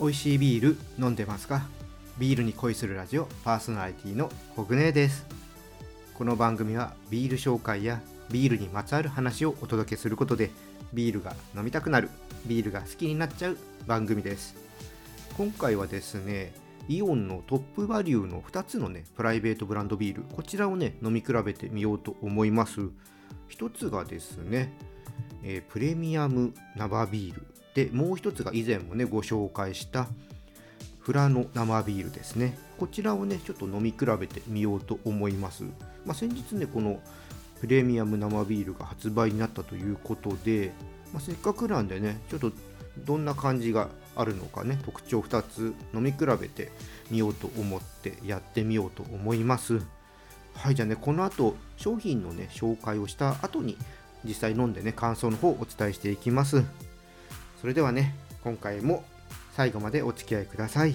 美味しいビール飲んでますか？ビールに恋するラジオパーソナリティのコグネです。この番組はビール紹介やビールにまつわる話をお届けすることでビールが飲みたくなるビールが好きになっちゃう番組です。今回はですねイオンのトップバリューの2つのねプライベートブランドビールこちらをね飲み比べてみようと思います。1つがですね、えー、プレミアム生ビール。でもう一つが以前もねご紹介したフラノ生ビールですね。こちらをねちょっと飲み比べてみようと思います、まあ、先日ねこのプレミアム生ビールが発売になったということで、まあ、せっかくなんでねちょっとどんな感じがあるのかね特徴2つ飲み比べてみようと思ってやってみようと思います。はいじゃあねこの後商品のね紹介をした後に実際飲んでね感想の方をお伝えしていきます。それではね今回も最後までお付き合いください。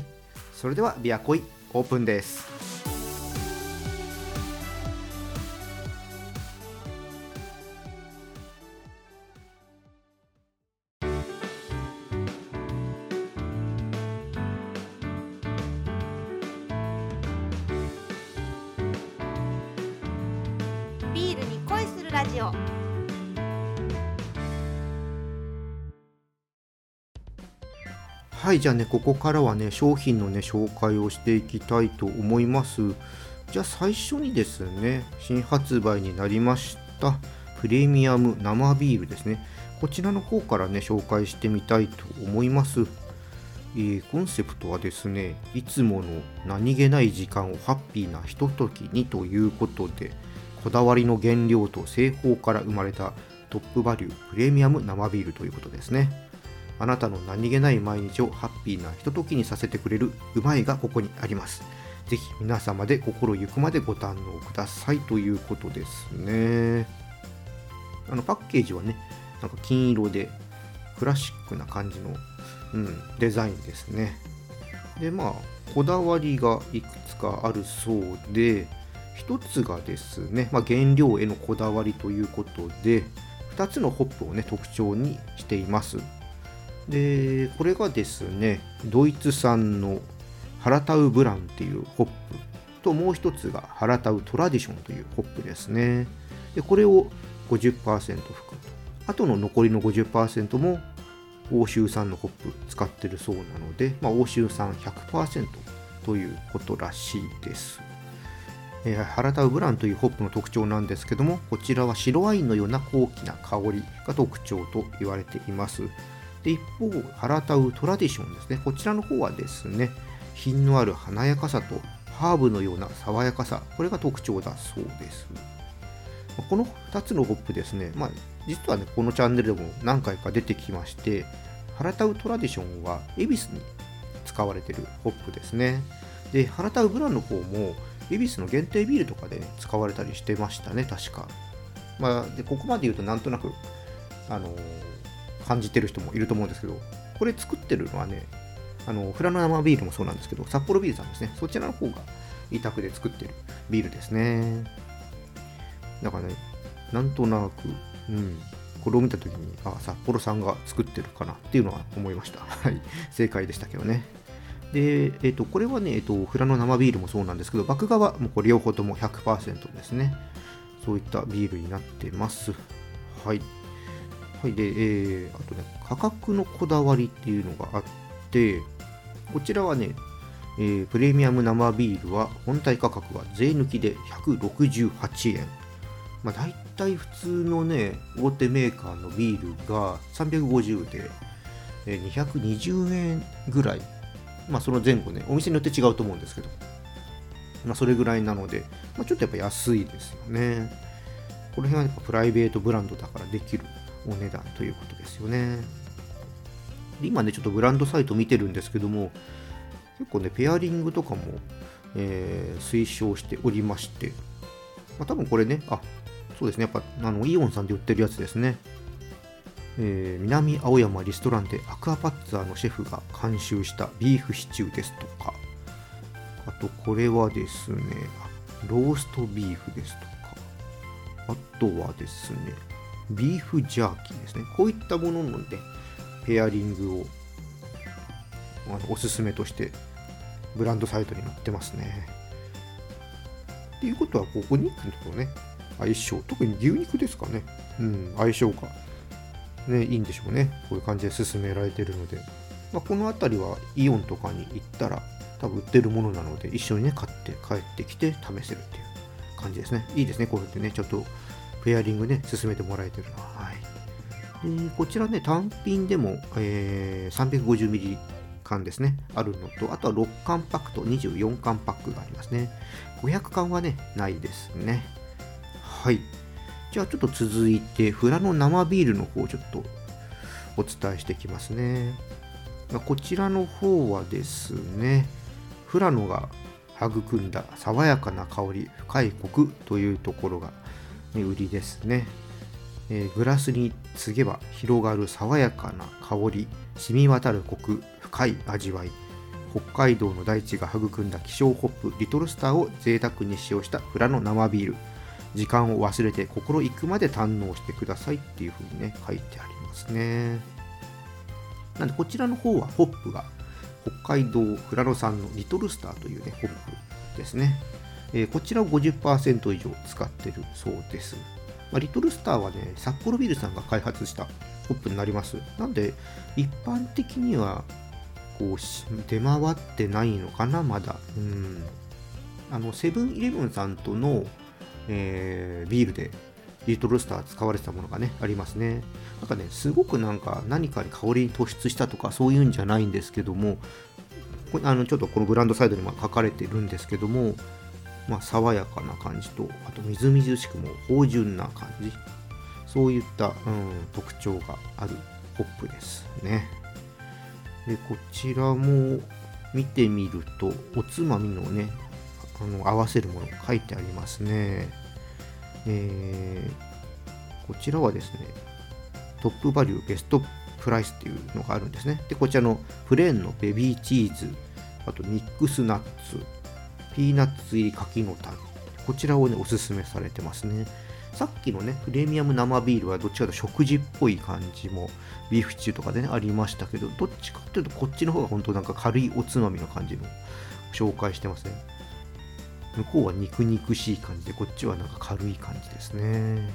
それではビアコイオープンです。はいじゃあねここからはね商品のね紹介をしていきたいと思います。じゃあ最初にですね新発売になりましたプレミアム生ビールですね。こちらの方からね紹介してみたいと思います。えーコンセプトはですねいつもの何気ない時間をハッピーなひとときにということでこだわりの原料と製法から生まれたトップバリュープレミアム生ビールということですね。あなたの何気ない毎日をハッピーなひとときにさせてくれるうまいがここにあります。ぜひ皆様で心ゆくまでご堪能くださいということですね。あのパッケージはね、なんか金色でクラシックな感じの、うん、デザインですね。で、まあ、こだわりがいくつかあるそうで、一つがですね、まあ、原料へのこだわりということで、2つのホップをね、特徴にしています。でこれがですねドイツ産のハラタウブランっていうホップともう一つがハラタウトラディションというホップですね。でこれを50%含むとあと。の残りの50%も欧州産のホップ使ってるそうなので、まあ、欧州産100%ということらしいです。ハラタウブランというホップの特徴なんですけどもこちらは白ワインのような高貴な香りが特徴と言われています。で一方、ハラタウトラディションですね。こちらの方はですね、品のある華やかさとハーブのような爽やかさ、これが特徴だそうです。この2つのホップですね、まあ、実はね、このチャンネルでも何回か出てきまして、ハラタウトラディションは恵比寿に使われているホップですね。で、ハラタウブランの方も、恵比寿の限定ビールとかで、ね、使われたりしてましたね、確か。まあ、でここまで言うとなんとなく、あのー感じてる人もいると思うんですけど、これ作ってるのはね、あのフラノ生ビールもそうなんですけど、札幌ビールさんですね、そちらの方が委託で作ってるビールですね。だからね、なんとなく、うん、これを見たときに、あ、札幌さんが作ってるかなっていうのは思いました。はい、正解でしたけどね。で、えっ、ー、と、これはね、えっ、ー、と、フラノ生ビールもそうなんですけど、麦芽はもうこれ両方とも100%ですね。そういったビールになってます。はい。はい、で、えー、あとね、価格のこだわりっていうのがあって、こちらはね、えー、プレミアム生ビールは本体価格は税抜きで168円。まあ、大体普通のね、大手メーカーのビールが350で、えー、220円ぐらい。まあ、その前後ね、お店によって違うと思うんですけど、まあ、それぐらいなので、まあ、ちょっとやっぱ安いですよね。この辺はやっぱプライベートブランドだからできるお値段ということですよね。今ね、ちょっとブランドサイト見てるんですけども、結構ね、ペアリングとかも、えー推奨しておりまして、まあ、多分これね、あそうですね、やっぱあのイオンさんで売ってるやつですね。えー南青山リストランでアクアパッツァーのシェフが監修したビーフシチューですとか、あとこれはですね、ローストビーフですとか、あとはですね、ビーフジャーキーですね。こういったものので、ペアリングをあのおすすめとしてブランドサイトに載ってますね。っていうことは、ここにとね、相性、特に牛肉ですかね、うん、相性が、ね、いいんでしょうね。こういう感じで進められてるので、まあ、この辺りはイオンとかに行ったら、多分売ってるものなので、一緒にね、買って帰ってきて試せるっていう感じですね。いいですね、こうやってね、ちょっとペアリングね、進めてもらえてるのは。はい。でこちらね、単品でも、えー、350ml 缶ですね、あるのと、あとは6缶パックと24缶パックがありますね。500缶はね、ないですね。はい。じゃあちょっと続いて、フラの生ビールの方をちょっとお伝えしていきますね。こちらの方はですね、フラノが育んだ爽やかな香り、深いコクというところが、売りですね。えー、グラスに継げば広がる爽やかな香り、染み渡るコク、深い味わい。北海道の大地が育んだ希少ホップリトルスターを贅沢に使用したフラの生ビール時間を忘れて心行くまで堪能してくださいっていう風にね書いてありますねなんでこちらの方はホップが北海道フラノ産のリトルスターというねホップですね、え、こちらを50%以上使ってるそうです、ま、リトルスターはね札幌ビールさんが開発したホップになります。なんで一般的にはこう出回ってないのかなまだ。うん。あのセブンイレブンさんとの、えー、ビールでリトルスター使われてたものがねありますね。なんかねすごくなんか何かに香りに突出したとかそういうんじゃないんですけどもあのちょっとこのブランドサイドにも書かれてるんですけどもまあ、爽やかな感じとあとみずみずしくも芳醇な感じ。そういった、うん、特徴があるホップですね。でこちらも見てみるとおつまみのねあの合わせるもの書いてありますね、えー、こちらはですねトップバリューベストプライスっていうのがあるんですね。でこちらのプレーンのベビーチーズあとミックスナッツ。ピーナッツ入り柿の種こちらをねおすすめされてますねさっきのね、プレミアム生ビールはどっちかというと食事っぽい感じも、ビーフシチューとかでね、ありましたけど、どっちかというとこっちの方が本当なんか軽いおつまみの感じの紹介してますね。向こうは肉肉しい感じで、こっちはなんか軽い感じですね。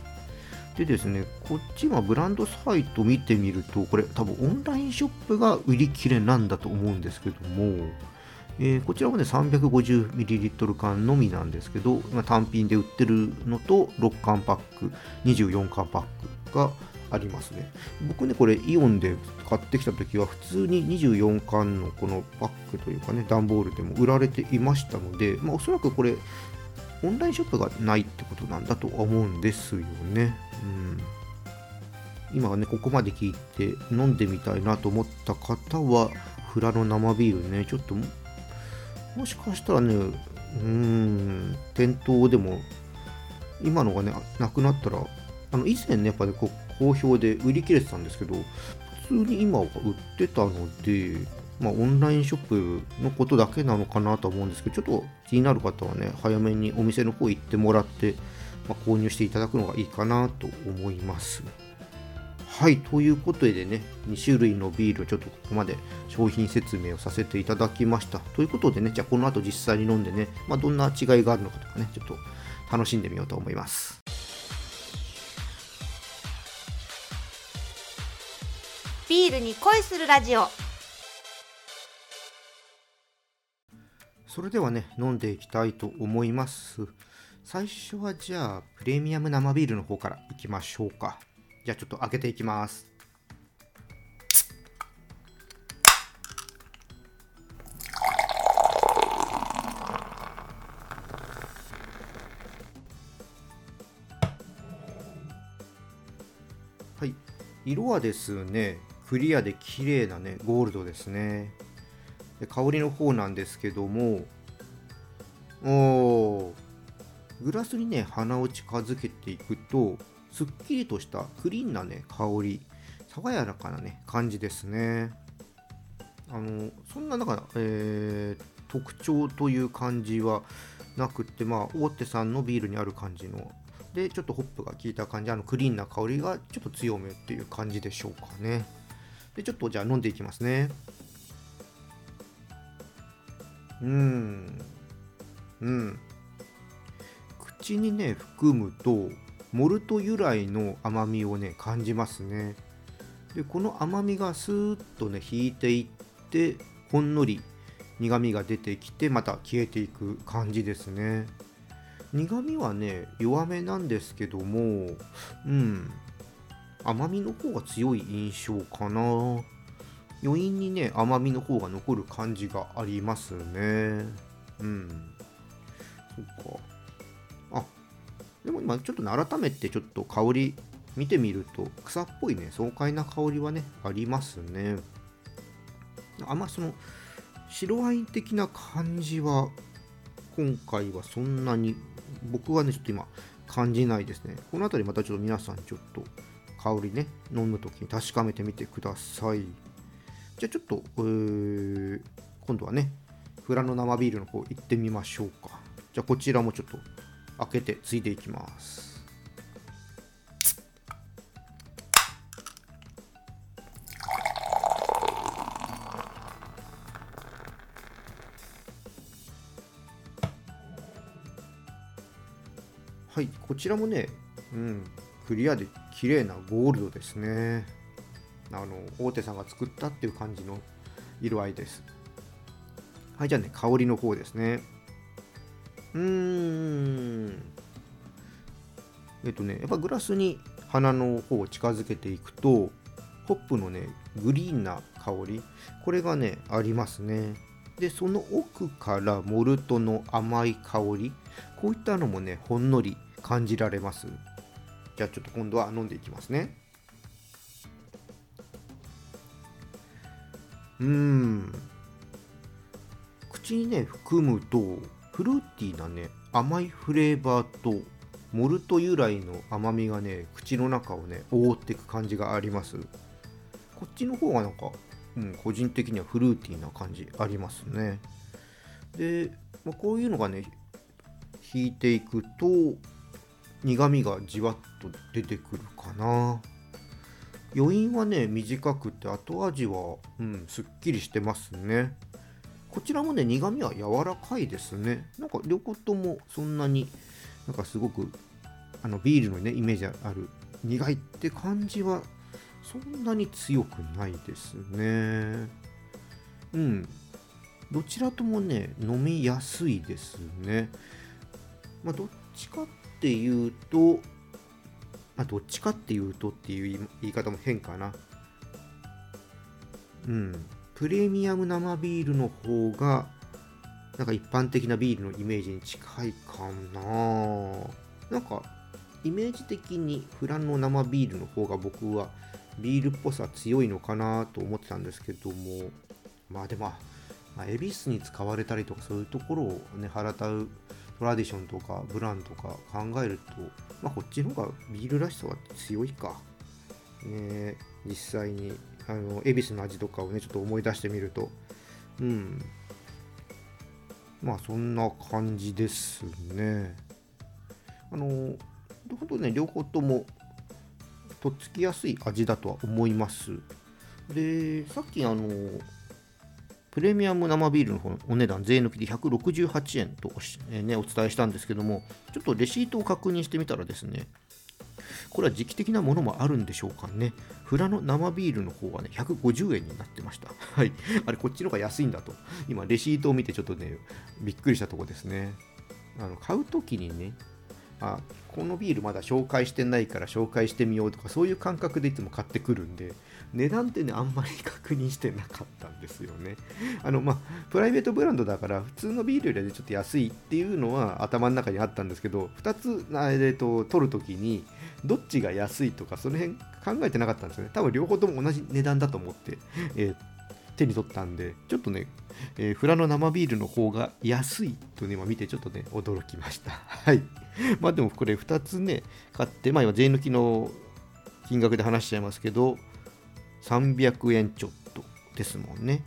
でですね、こっちはブランドサイト見てみると、これ多分オンラインショップが売り切れなんだと思うんですけども、えー、こちらはね 350ml 缶のみなんですけど、ま、単品で売ってるのと6缶パック24缶パックがありますね僕ねこれイオンで買ってきた時は普通に24缶のこのパックというかね段ボールでも売られていましたので、まあ、おそらくこれオンラインショップがないってことなんだと思うんですよね。うん今はね、ここまで聞いて飲んでみたいなと思った方は、フラの生ビールね、ちょっともしかしたらね、うーん、店頭でも、今のがね、なくなったら、あの以前ね、やっぱり、ね、こう好評で売り切れてたんですけど、普通に今は売ってたので、まあ、オンラインショップのことだけなのかなと思うんですけど、ちょっと気になる方はね、早めにお店の方行ってもらって、まあ、購入していただくのがいいかなと思います。はい、ということでね、2種類のビールをちょっとここまで商品説明をさせていただきました。ということでね、じゃあこの後実際に飲んでね、まあ、どんな違いがあるのかとかね、ちょっと楽しんでみようと思います。ビールに恋するラジオそれではね、飲んでいきたいと思います。最初はじゃあ、プレミアム生ビールの方からいきましょうか。じゃあちょっと開けていきます。はい、色はですね、クリアで綺麗なね、ゴールドですね。で香りの方なんですけども、おグラスにね、鼻を近づけていくと、すっきりとしたクリーンなね香り爽やかなね感じですね。あのそんな中、えー、特徴という感じはなくてまあ大手さんのビールにある感じのでちょっとホップが効いた感じあのクリーンな香りがちょっと強めっていう感じでしょうかね。でちょっとじゃあ飲んでいきますね。うん。うん。口にね含むとモルト由来の甘みをね感じますね。でこの甘みがスーッとね引いていってほんのり苦みが出てきてまた消えていく感じですね。苦みはね弱めなんですけどもうん。甘みの方が強い印象かな。余韻にね甘みの方が残る感じがありますね。うん。そっか。でも今ちょっとね改めてちょっと香り見てみると草っぽいね爽快な香りはねありますね。あんまその白ワイン的な感じは今回はそんなに僕はねちょっと今感じないですね。この辺りまたちょっと皆さんちょっと香りね飲む時に確かめてみてください。じゃあちょっと、えー、今度はねフラノ生ビールの方行ってみましょうか。じゃあこちらもちょっと開けてついていきます。はいこちらもねうんクリアで綺麗なゴールドですね。あの大手さんが作ったっていう感じの色合いです。はいじゃあね香りの方ですね。うーん。えっとねやっぱグラスに花の方を近づけていくとホップのねグリーンな香りこれがねありますね。でその奥からモルトの甘い香りこういったのもねほんのり感じられます。じゃあちょっと今度は飲んでいきますね。うーん。口にね含むとフルーティーなね甘いフレーバーとモルト由来の甘みがね口の中をね覆っていく感じがあります。こっちの方がなんか、うん、個人的にはフルーティーな感じありますね。で、まあ、こういうのがね引いていくと苦みがじわっと出てくるかな。余韻はね短くて後味は、うん、すっきりしてますね。こちらもね苦みは柔らかいですね。なんか両方ともそんなになんかすごくあのビールのねイメージある苦いって感じはそんなに強くないですね。うん。どちらともね飲みやすいですね。まあどっちかっていうとまあどっちかっていうとっていう言い方も変かな。うん。プレミアム生ビールの方がなんか一般的なビールのイメージに近いかな。なんかイメージ的にフランの生ビールの方が僕はビールっぽさ強いのかなと思ってたんですけども。まあでもまあ、恵比寿に使われたりとかそういうところをね腹たうトラディションとかブランとか考えると、まあ、こっちの方がビールらしさは強いか。ね、実際に。あの恵比寿の味とかをねちょっと思い出してみると。うん。まあそんな感じですね。あの本当ね両方ともとっつきやすい味だとは思います。でさっきあのプレミアム生ビールの方のお値段税抜きで168円と、え、ね、お伝えしたんですけどもちょっとレシートを確認してみたらですねこれは時期的なものもあるんでしょうかね。フラの生ビールの方はね、150円になってました。はい。あれ、こっちの方が安いんだと。今、レシートを見てちょっとね、びっくりしたとこですね。あの買うときにね、あこのビールまだ紹介してないから紹介してみようとかそういう感覚でいつも買ってくるんで値段ってねあんまり確認してなかったんですよね あのまあプライベートブランドだから普通のビールよりはちょっと安いっていうのは頭の中にあったんですけど2つ、えーと、取るときにどっちが安いとかその辺考えてなかったんですよね多分両方とも同じ値段だと思って、えー、手に取ったんでちょっとねえー、フラの生ビールの方が安いとね、今見てちょっとね、驚きました。はい。まあでもこれ2つね、買って、まあ今税抜きの金額で話しちゃいますけど、300円ちょっとですもんね。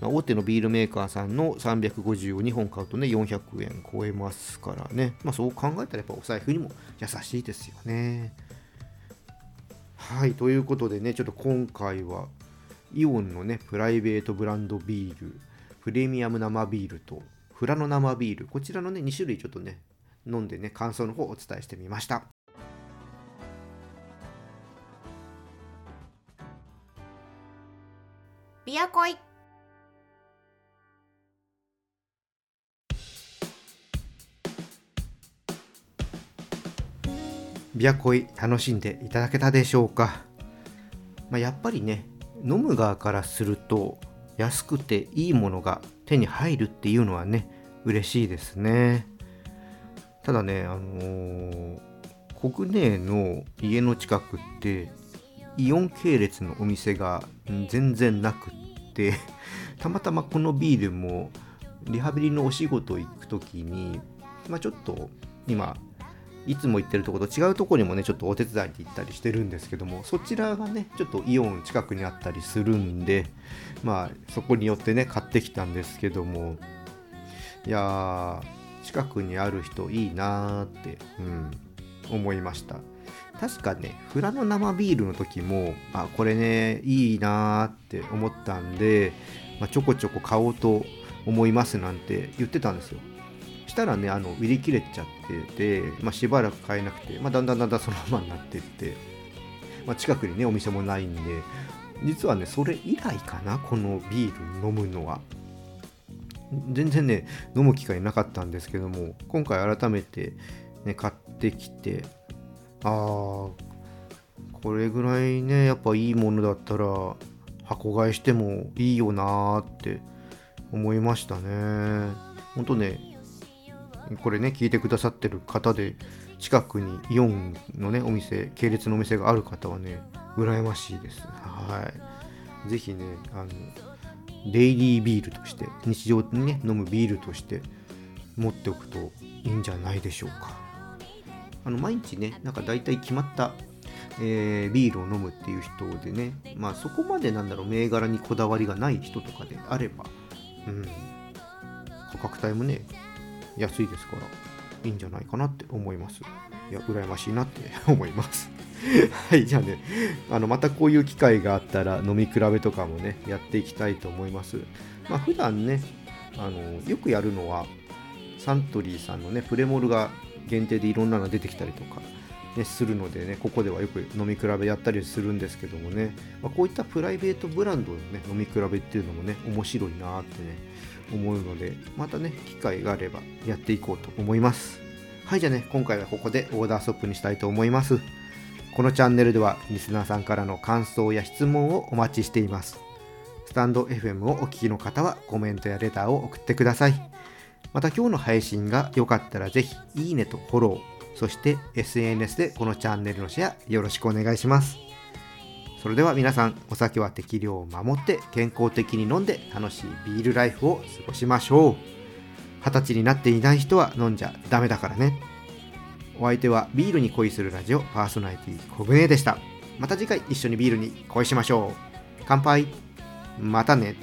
大手のビールメーカーさんの350を2本買うとね、400円超えますからね。まあそう考えたらやっぱお財布にも優しいですよね。はい、ということでね、ちょっと今回はイオンのね、プライベートブランドビール、プレミアム生ビールと富良野生ビールこちらのね2種類ちょっとね飲んでね感想の方をお伝えしてみましたビアコイビアコイ楽しんでいただけたでしょうか、まあ、やっぱりね飲む側からすると安くていいものが手に入るっていうのはね嬉しいですね。ただねあのー、国内の家の近くってイオン系列のお店が全然なくって たまたまこのビールもリハビリのお仕事行く時に、まあ、ちょっと今いつも行ってるとこと違うとこにもねちょっとお手伝いに行ったりしてるんですけどもそちらがねちょっとイオン近くにあったりするんでまあそこによってね買ってきたんですけどもいやー近くにある人いいなーって、うん、思いました。確かね富良野生ビールの時もあこれねいいなーって思ったんで、まあ、ちょこちょこ買おうと思いますなんて言ってたんですよ。したらねあの売り切れちゃってて、まあ、しばらく買えなくて、まあ、だんだんだんだんそのままになってって、ま、近くにねお店もないんで実はねそれ以来かなこのビール飲むのは。全然ね飲む機会なかったんですけども今回改めてね買ってきてああこれぐらいねやっぱいいものだったら箱買いしてもいいよなーって思いましたね。ほんとねこれね聞いてくださってる方で近くにイオンのねお店系列のお店がある方はね羨ましいです。はい。是非ねあのデイリービールとして日常にね飲むビールとして持っておくといいんじゃないでしょうか。あの毎日ねなんか大体決まったえー、ビールを飲むっていう人でね、まあそこまでなんだろう、銘柄にこだわりがない人とかであれば、うん、価格帯もね、安いですからいいんじゃないかなって思います。いや羨ましいなって 思います。はいじゃあねあのまたこういう機会があったら飲み比べとかもねやっていきたいと思います。まあ普段ねあのよくやるのはサントリーさんのねプレモルが限定でいろんなのが出てきたりとかね、するのでね、ここではよく飲み比べやったりするんですけどもね、まあ、こういったプライベートブランドの、ね、飲み比べっていうのもね、面白いなってね、思うので、またね、機会があればやっていこうと思います。はい、じゃあね、今回はここでオーダーストップにしたいと思います。このチャンネルでは、リスナーさんからの感想や質問をお待ちしています。スタンド FM をお聞きの方はコメントやレターを送ってください。また今日の配信が良かったらぜひいいねとフォロー、そして SNS でこのチャンネルのシェアよろしくお願いします。それでは皆さんお酒は適量を守って健康的に飲んで楽しいビールライフを過ごしましょう。二十歳になっていない人は飲んじゃダメだからね。お相手はビールに恋するラジオパーソナリティコグネでした。また次回一緒にビールに恋しましょう。乾杯。またね。